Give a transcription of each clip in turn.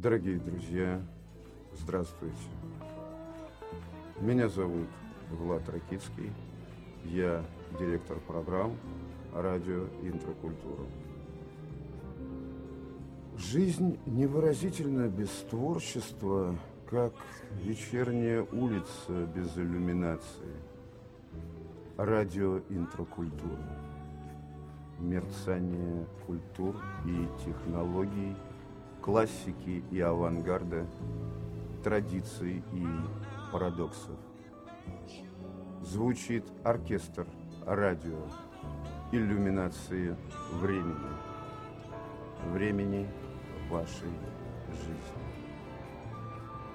Дорогие друзья, здравствуйте. Меня зовут Влад Ракицкий. Я директор программ «Радио Интрокультура». Жизнь невыразительно без творчества, как вечерняя улица без иллюминации. Радио Интрокультура. Мерцание культур и технологий – классики и авангарда, традиций и парадоксов. Звучит оркестр радио, иллюминации времени, времени вашей жизни.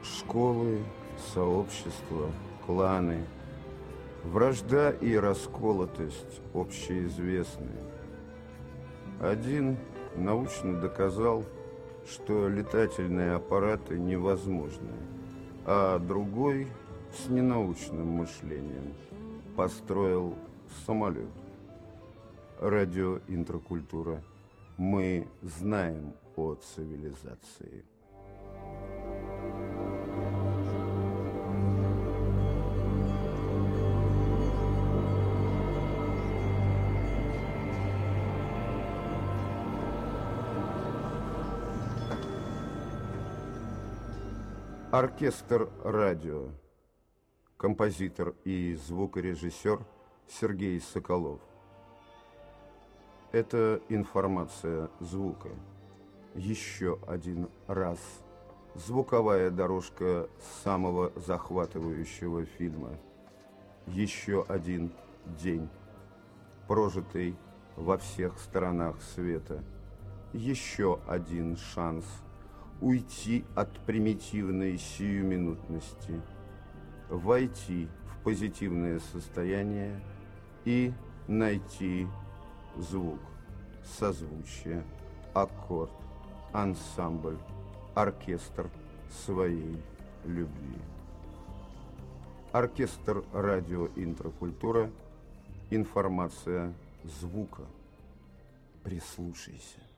Школы, сообщества, кланы, вражда и расколотость общеизвестны. Один научно доказал, что летательные аппараты невозможны, а другой с ненаучным мышлением построил самолет. Радиоинтрокультура. Мы знаем о цивилизации. Оркестр радио. Композитор и звукорежиссер Сергей Соколов. Это информация звука. Еще один раз. Звуковая дорожка самого захватывающего фильма. Еще один день, прожитый во всех сторонах света. Еще один шанс – уйти от примитивной сиюминутности, войти в позитивное состояние и найти звук, созвучие, аккорд, ансамбль, оркестр своей любви. Оркестр радио интрокультура, информация звука. Прислушайся.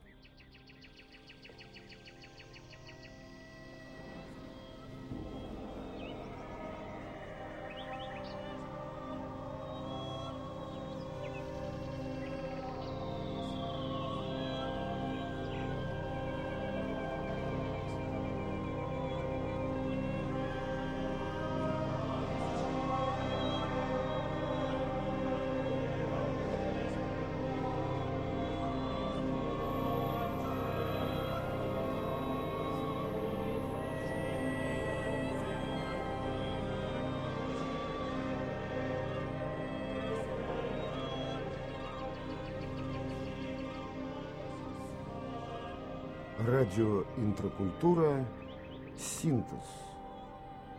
Радиоинтрокультура – синтез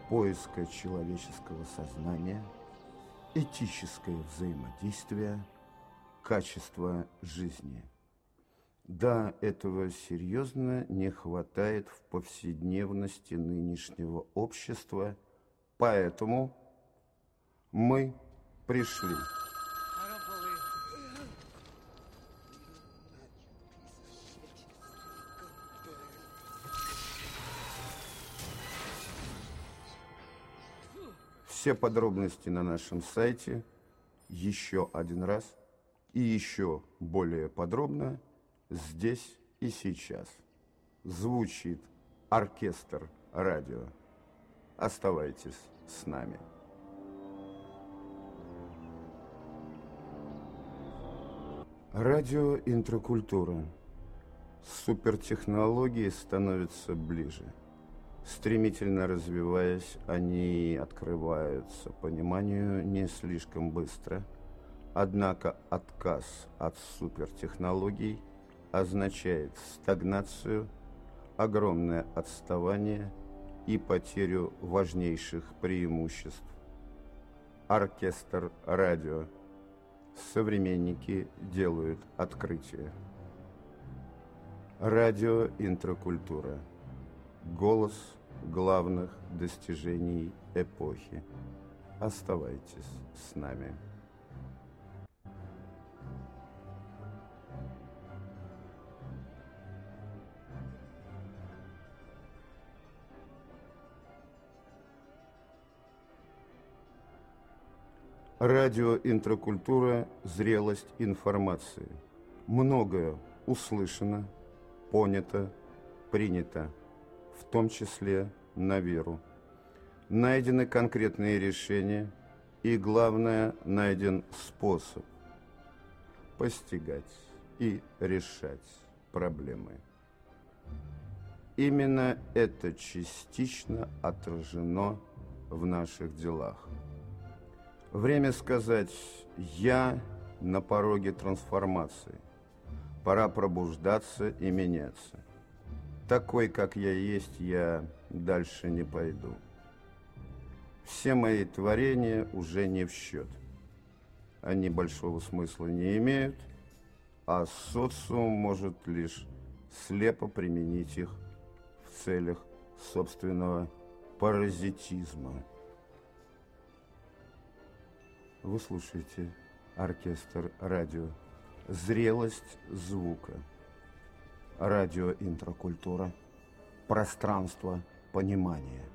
поиска человеческого сознания, этическое взаимодействие, качество жизни. Да, этого серьезно не хватает в повседневности нынешнего общества, поэтому мы пришли. Все подробности на нашем сайте еще один раз и еще более подробно здесь и сейчас. Звучит оркестр радио. Оставайтесь с нами. Радио интрокультура. Супертехнологии становятся ближе – Стремительно развиваясь, они открываются пониманию не слишком быстро. Однако отказ от супертехнологий означает стагнацию, огромное отставание и потерю важнейших преимуществ. Оркестр радио. Современники делают открытие. Радио интрокультура. Голос главных достижений эпохи. Оставайтесь с нами. Радио «Интрокультура. Зрелость информации». Многое услышано, понято, принято, в том числе на веру. Найдены конкретные решения и, главное, найден способ постигать и решать проблемы. Именно это частично отражено в наших делах. Время сказать «я на пороге трансформации». Пора пробуждаться и меняться. Такой, как я есть, я дальше не пойду. Все мои творения уже не в счет. Они большого смысла не имеют, а социум может лишь слепо применить их в целях собственного паразитизма. Вы слушаете оркестр радио «Зрелость звука». Радио «Интракультура». Пространство понимания.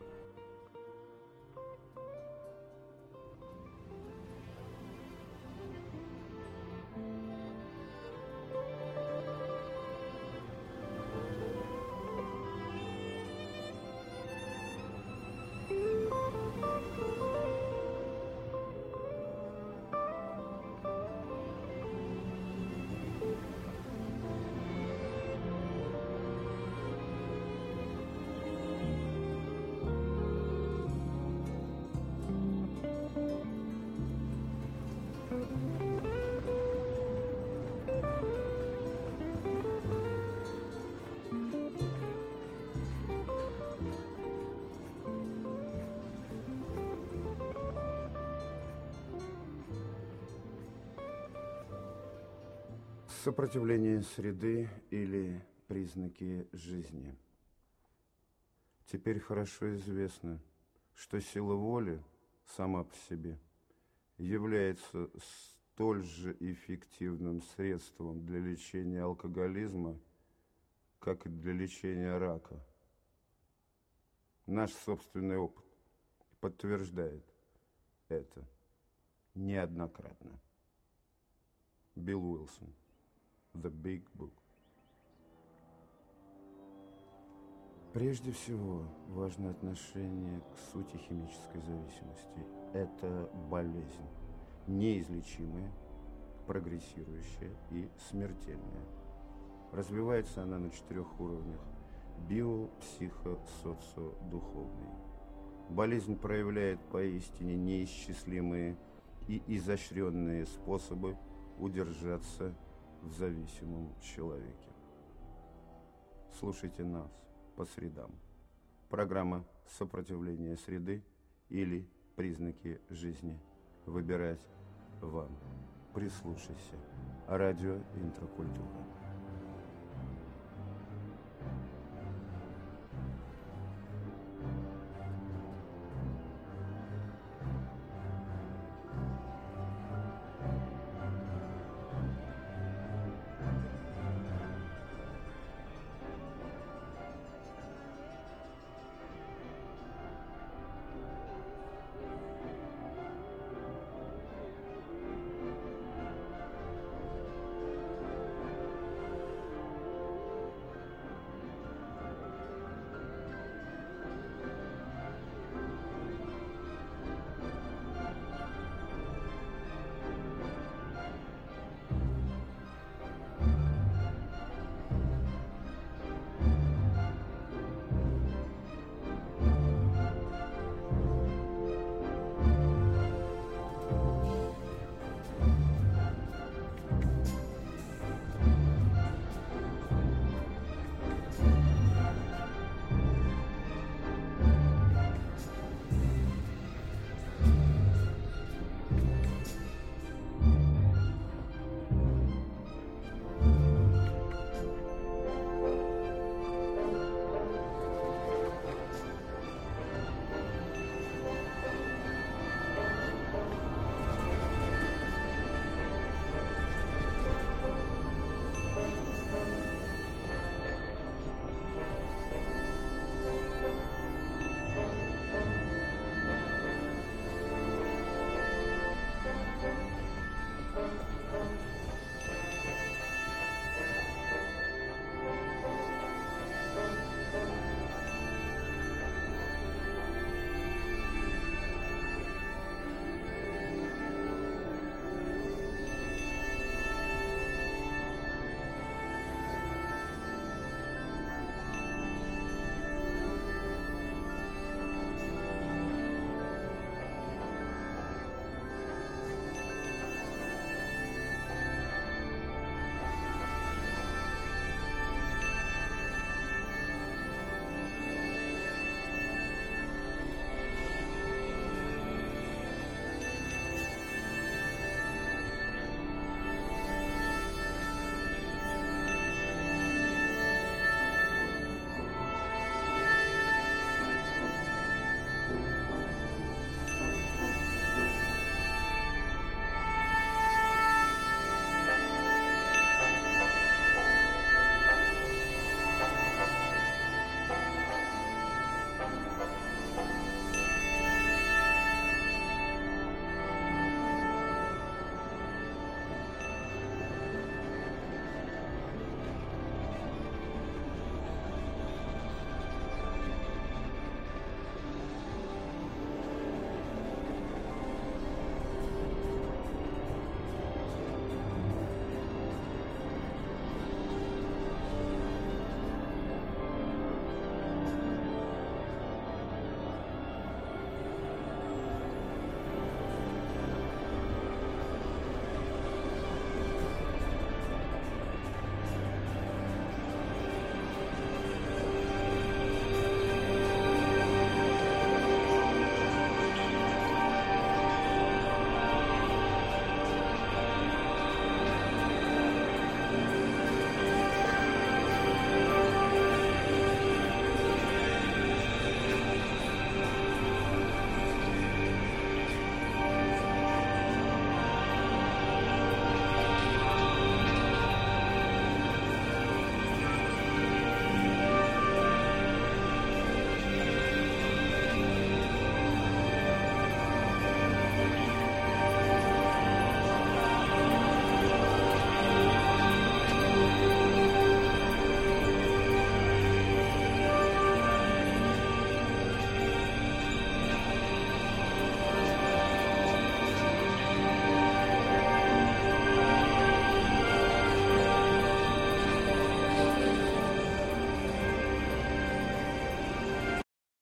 Сопротивление среды или признаки жизни. Теперь хорошо известно, что сила воли сама по себе является столь же эффективным средством для лечения алкоголизма, как и для лечения рака. Наш собственный опыт подтверждает это неоднократно. Билл Уилсон The Big Book. Прежде всего, важно отношение к сути химической зависимости. Это болезнь, неизлечимая, прогрессирующая и смертельная. Развивается она на четырех уровнях – био, психо, социо, духовный. Болезнь проявляет поистине неисчислимые и изощренные способы удержаться в зависимом человеке. Слушайте нас по средам. Программа «Сопротивление среды» или «Признаки жизни». Выбирать вам. Прислушайся. Радио «Интракультура».